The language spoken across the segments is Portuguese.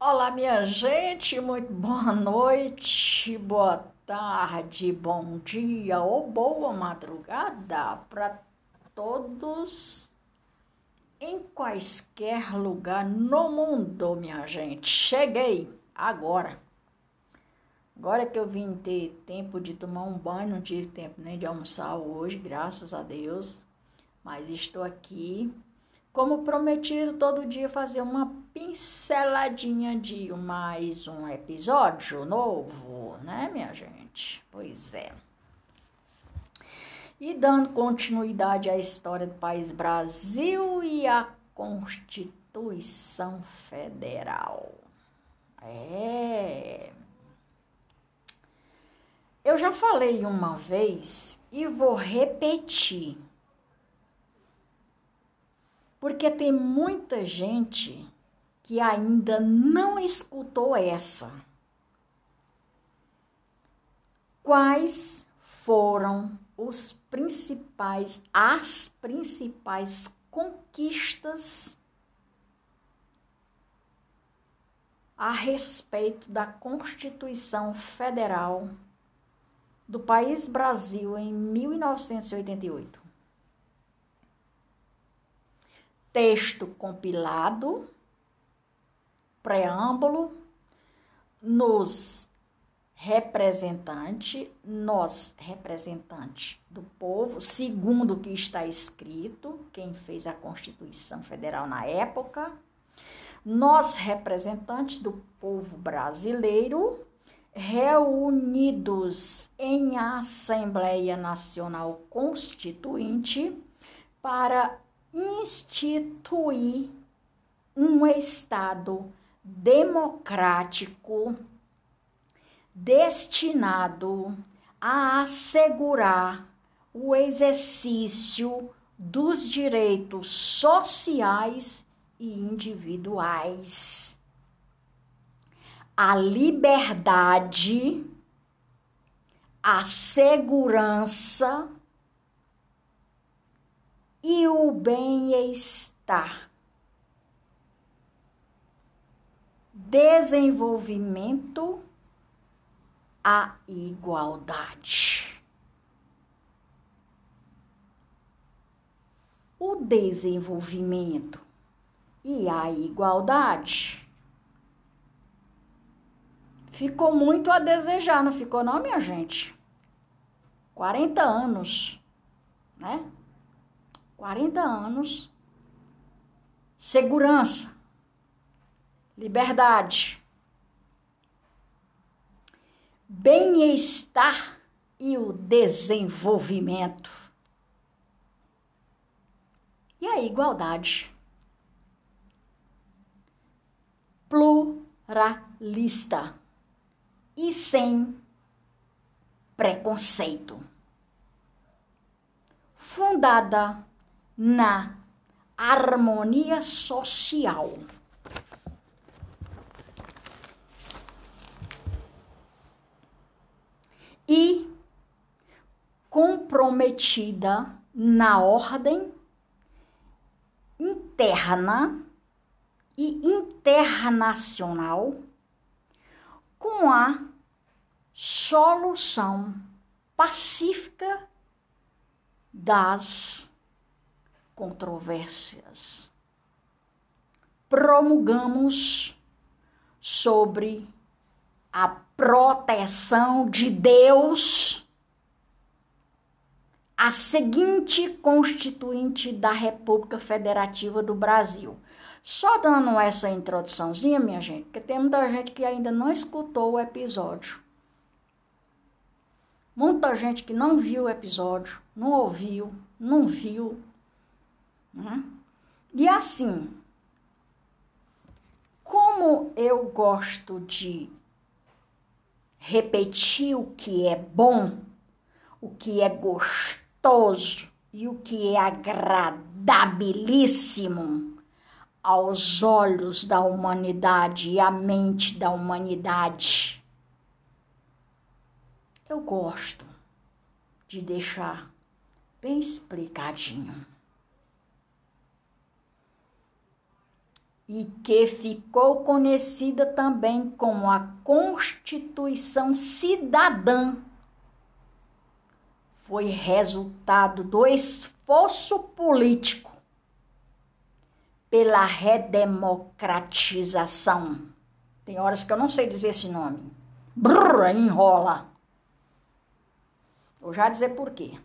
Olá, minha gente, muito boa noite, boa tarde, bom dia ou boa madrugada para todos em quaisquer lugar no mundo, minha gente. Cheguei agora. Agora que eu vim ter tempo de tomar um banho, não tive tempo nem de almoçar hoje, graças a Deus. Mas estou aqui como prometido, todo dia fazer uma pinceladinha de mais um episódio novo, né, minha gente? Pois é. E dando continuidade à história do país Brasil e à Constituição Federal. É. Eu já falei uma vez e vou repetir porque tem muita gente que ainda não escutou essa. Quais foram os principais, as principais conquistas a respeito da Constituição Federal do país Brasil em 1988? texto compilado, preâmbulo, nos representante, nós representante do povo, segundo o que está escrito, quem fez a Constituição Federal na época, nós representantes do povo brasileiro, reunidos em Assembleia Nacional Constituinte para instituir um Estado democrático destinado a assegurar o exercício dos direitos sociais e individuais. A liberdade, a segurança e o bem-estar. Desenvolvimento, a igualdade. O desenvolvimento e a igualdade ficou muito a desejar, não ficou não, minha gente? 40 anos, né? 40 anos, segurança, liberdade, bem-estar e o desenvolvimento. E a igualdade. Pluralista e sem preconceito. Fundada na harmonia social. E comprometida na ordem interna e internacional com a solução pacífica das controvérsias. Promulgamos sobre a proteção de Deus a seguinte constituinte da República Federativa do Brasil. Só dando essa introduçãozinha, minha gente, porque tem muita gente que ainda não escutou o episódio. Muita gente que não viu o episódio, não ouviu, não viu, né? E assim, como eu gosto de repetir o que é bom, o que é gostoso e o que é agradabilíssimo aos olhos da humanidade e à mente da humanidade. Eu gosto de deixar bem explicadinho. E que ficou conhecida também como a Constituição Cidadã, foi resultado do esforço político pela redemocratização. Tem horas que eu não sei dizer esse nome. Brrr, enrola. Vou já dizer por quê.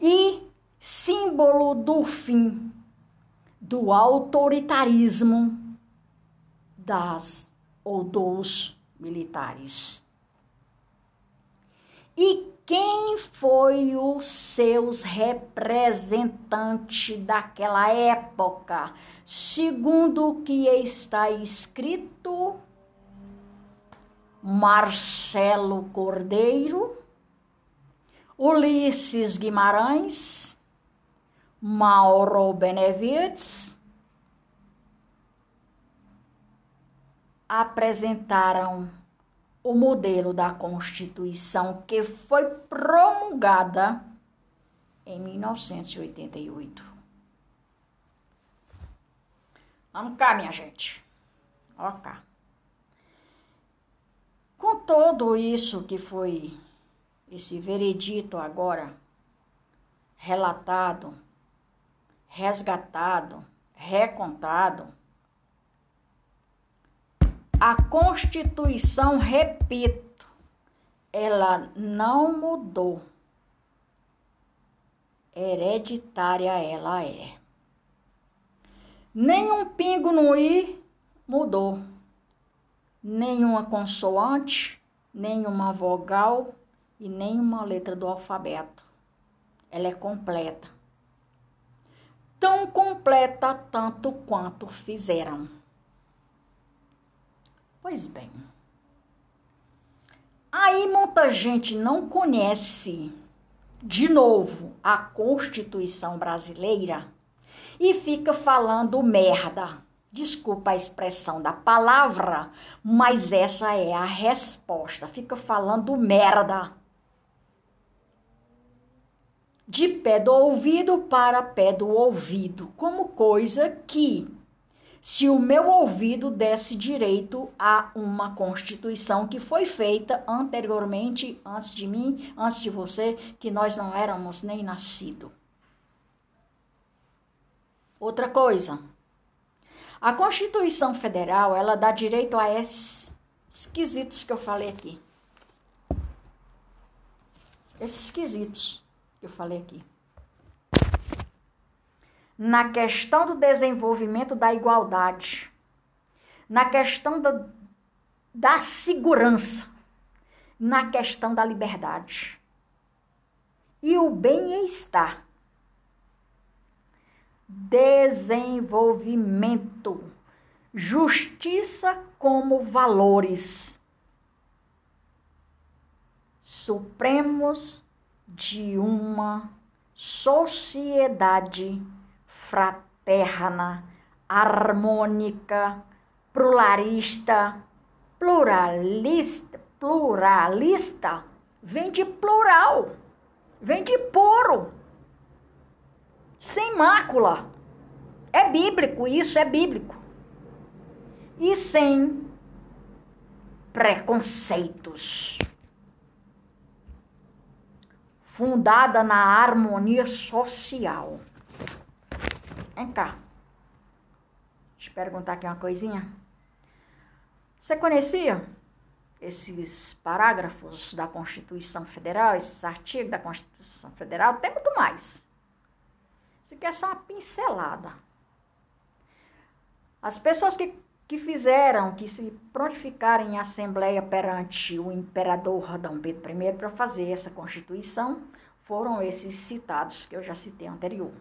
E símbolo do fim do autoritarismo das ou dos militares. E quem foi os seus representantes daquela época? Segundo o que está escrito, Marcelo Cordeiro, Ulisses Guimarães, Mauro Benevides apresentaram o modelo da Constituição que foi promulgada em 1988. Vamos cá, minha gente. Ó cá. Com tudo isso que foi esse veredito agora relatado, resgatado, recontado, a Constituição, repito, ela não mudou. Hereditária ela é. Nenhum pingo no i mudou. Nenhuma consoante, nenhuma vogal e nenhuma letra do alfabeto. Ela é completa. Tão completa tanto quanto fizeram. Pois bem. Aí muita gente não conhece, de novo, a Constituição brasileira e fica falando merda. Desculpa a expressão da palavra, mas essa é a resposta. Fica falando merda. De pé do ouvido para pé do ouvido, como coisa que se o meu ouvido desse direito a uma constituição que foi feita anteriormente, antes de mim, antes de você, que nós não éramos nem nascido. Outra coisa, a Constituição Federal, ela dá direito a esses esquisitos que eu falei aqui. Esses esquisitos eu falei aqui. Na questão do desenvolvimento da igualdade, na questão da, da segurança, na questão da liberdade. E o bem-estar. Desenvolvimento, justiça como valores. Supremos de uma sociedade fraterna, harmônica, pluralista, pluralista, pluralista, vem de plural, vem de puro, sem mácula. É bíblico, isso é bíblico. E sem preconceitos. Fundada na harmonia social. Vem cá. Deixa eu perguntar aqui uma coisinha. Você conhecia esses parágrafos da Constituição Federal, esses artigos da Constituição Federal? Tem muito mais. Isso aqui é só uma pincelada. As pessoas que, que fizeram, que se prontificaram em assembleia perante o imperador Dom Pedro I para fazer essa Constituição, foram esses citados que eu já citei anterior.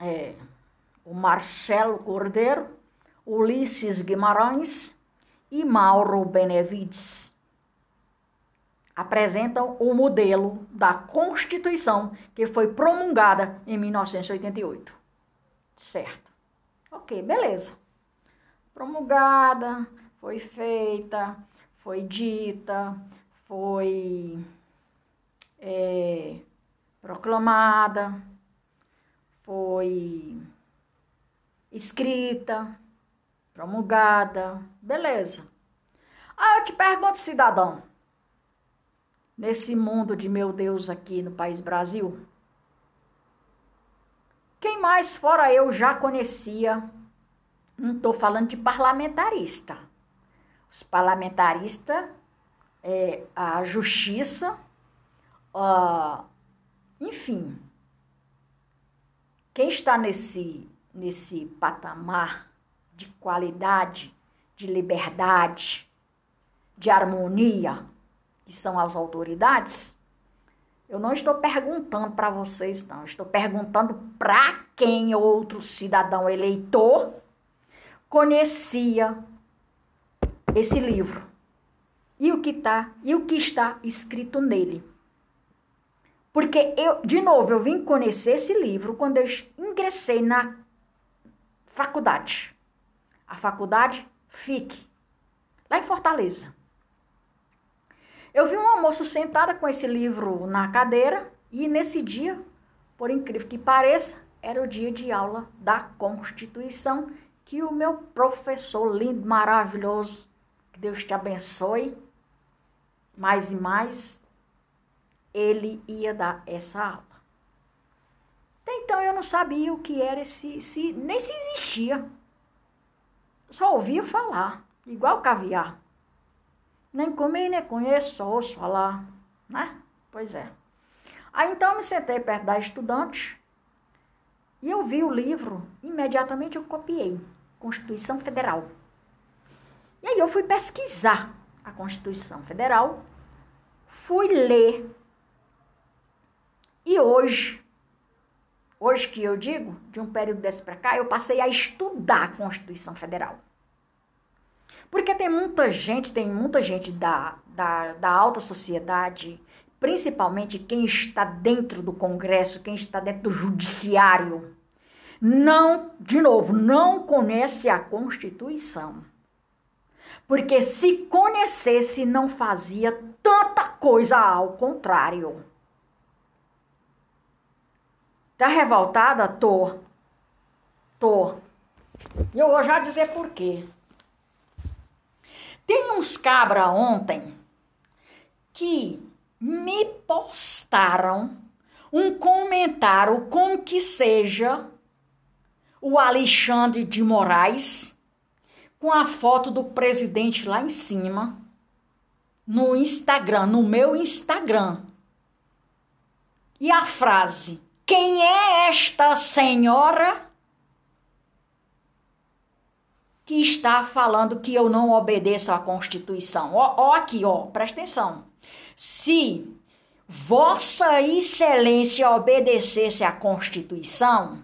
é, o Marcelo Cordeiro, Ulisses Guimarães e Mauro Benevides apresentam o modelo da Constituição que foi promulgada em 1988. Certo. Ok, beleza. Promulgada, foi feita, foi dita, foi é, proclamada, foi escrita, promulgada, beleza. Aí eu te pergunto, cidadão, nesse mundo de meu Deus aqui no país Brasil, quem mais fora eu já conhecia? Não estou falando de parlamentarista. Os parlamentaristas, é, a justiça, uh, enfim, quem está nesse, nesse patamar de qualidade, de liberdade, de harmonia, que são as autoridades, eu não estou perguntando para vocês, não. Estou perguntando para quem outro cidadão eleitor conhecia esse livro e o que tá e o que está escrito nele. Porque eu, de novo, eu vim conhecer esse livro quando eu ingressei na faculdade. A faculdade FIC, lá em Fortaleza. Eu vi uma moça sentada com esse livro na cadeira e nesse dia, por incrível que pareça, era o dia de aula da Constituição que o meu professor lindo, maravilhoso, que Deus te abençoe, mais e mais, ele ia dar essa aula. Então eu não sabia o que era esse, esse nem se existia. Só ouvia falar, igual caviar. Nem comi, nem conheço, só ouço falar, né? Pois é. Aí então eu me sentei perto da estudante e eu vi o livro, imediatamente eu copiei, Constituição Federal. E aí eu fui pesquisar a Constituição Federal, fui ler. E hoje, hoje que eu digo, de um período desse para cá, eu passei a estudar a Constituição Federal. Porque tem muita gente, tem muita gente da, da, da alta sociedade, principalmente quem está dentro do Congresso, quem está dentro do Judiciário, não, de novo, não conhece a Constituição. Porque se conhecesse, não fazia tanta coisa ao contrário. Tá revoltada? Tô. Tô. E eu vou já dizer por quê. Tem uns cabra ontem que me postaram um comentário com que seja o Alexandre de Moraes com a foto do presidente lá em cima no Instagram, no meu Instagram. E a frase: Quem é esta senhora? Que está falando que eu não obedeço à Constituição. Ó, ó aqui, ó, presta atenção. Se Vossa Excelência obedecesse à Constituição,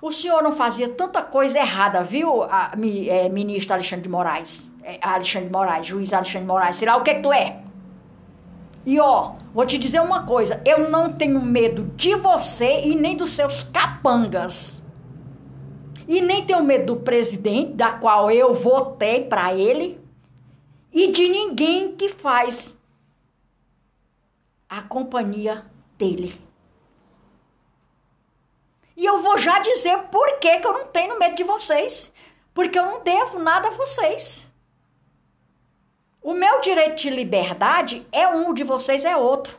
o senhor não fazia tanta coisa errada, viu, a, é, ministro Alexandre de Moraes? É, Alexandre de Moraes, juiz Alexandre de Moraes, sei lá o que, que tu é. E ó, vou te dizer uma coisa: eu não tenho medo de você e nem dos seus capangas. E nem tenho medo do presidente, da qual eu votei para ele, e de ninguém que faz a companhia dele. E eu vou já dizer por que, que eu não tenho medo de vocês. Porque eu não devo nada a vocês. O meu direito de liberdade é um, o de vocês é outro.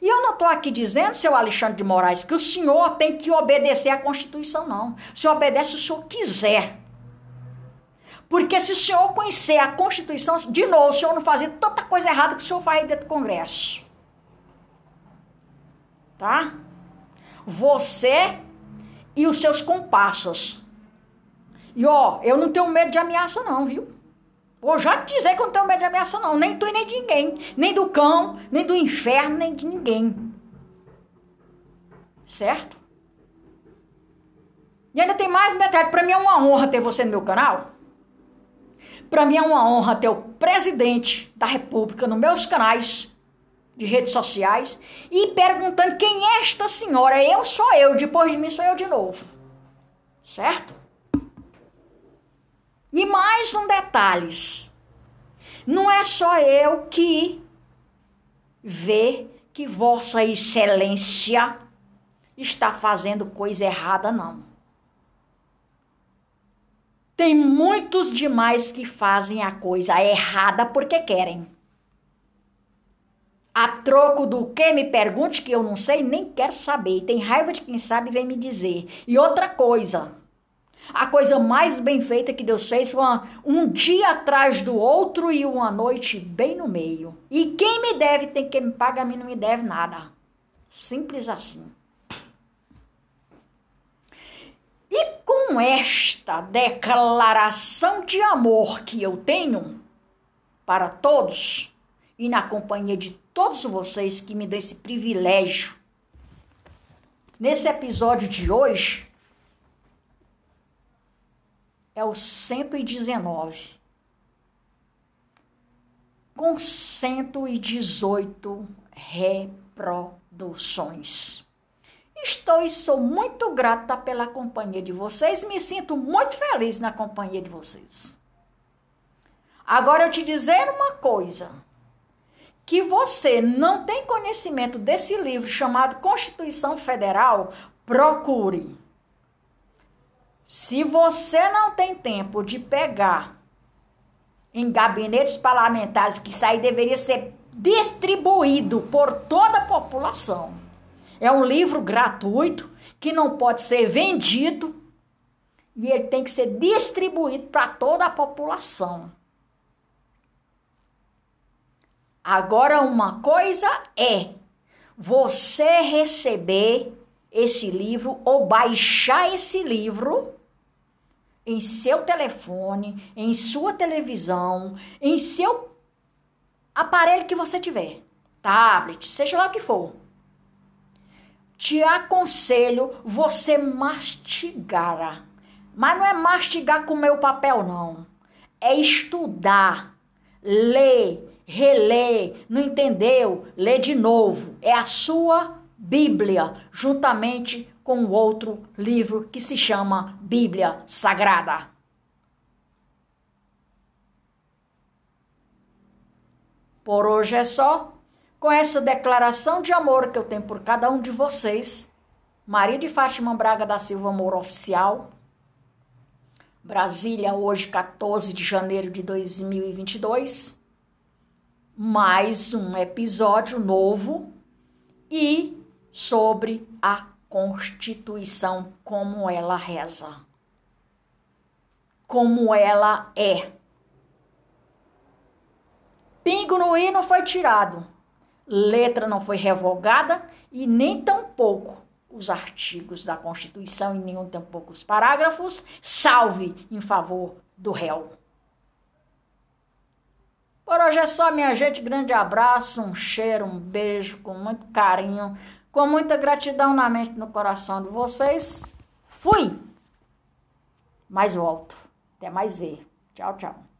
E eu não estou aqui dizendo, seu Alexandre de Moraes, que o senhor tem que obedecer à Constituição, não. O senhor obedece se o senhor quiser. Porque se o senhor conhecer a Constituição, de novo, o senhor não fazia tanta coisa errada que o senhor faz dentro do Congresso. Tá? Você e os seus comparsas. E ó, eu não tenho medo de ameaça, não, viu? Vou já te dizer que eu não tenho medo de ameaça, não. Nem tu e nem de ninguém. Nem do cão, nem do inferno, nem de ninguém. Certo? E ainda tem mais um detalhe. Para mim é uma honra ter você no meu canal. Para mim é uma honra ter o presidente da República nos meus canais de redes sociais e perguntando quem é esta senhora. Eu sou eu, depois de mim sou eu de novo. Certo? E mais um detalhe: não é só eu que vê que Vossa Excelência está fazendo coisa errada, não. Tem muitos demais que fazem a coisa errada porque querem. A troco do que me pergunte que eu não sei, nem quero saber. Tem raiva de quem sabe vem me dizer. E outra coisa, a coisa mais bem feita que Deus fez foi uma, um dia atrás do outro e uma noite bem no meio. E quem me deve tem que me paga, a mim não me deve nada. Simples assim. E com esta declaração de amor que eu tenho para todos, e na companhia de todos vocês que me dão esse privilégio, nesse episódio de hoje, é o 119, com 118 reproduções. Estou e sou muito grata pela companhia de vocês, me sinto muito feliz na companhia de vocês. Agora eu te dizer uma coisa, que você não tem conhecimento desse livro chamado Constituição Federal, procure. Se você não tem tempo de pegar em gabinetes parlamentares, que isso aí deveria ser distribuído por toda a população é um livro gratuito que não pode ser vendido e ele tem que ser distribuído para toda a população. Agora, uma coisa é você receber esse livro ou baixar esse livro em seu telefone, em sua televisão, em seu aparelho que você tiver, tablet, seja lá o que for te aconselho você mastigar. Mas não é mastigar com meu papel, não. É estudar, ler, reler, não entendeu? Lê de novo. É a sua Bíblia, juntamente com outro livro que se chama Bíblia Sagrada. Por hoje é só com essa declaração de amor que eu tenho por cada um de vocês, Maria de Fátima Braga da Silva Amor Oficial, Brasília, hoje 14 de janeiro de 2022, mais um episódio novo e sobre a Constituição, como ela reza, como ela é. Pingo no i não foi tirado letra não foi revogada e nem tampouco os artigos da Constituição e nenhum tampouco os parágrafos, salve em favor do réu. Por hoje é só, minha gente. Grande abraço, um cheiro, um beijo, com muito carinho, com muita gratidão na mente e no coração de vocês. Fui! Mas volto. Até mais ver. Tchau, tchau.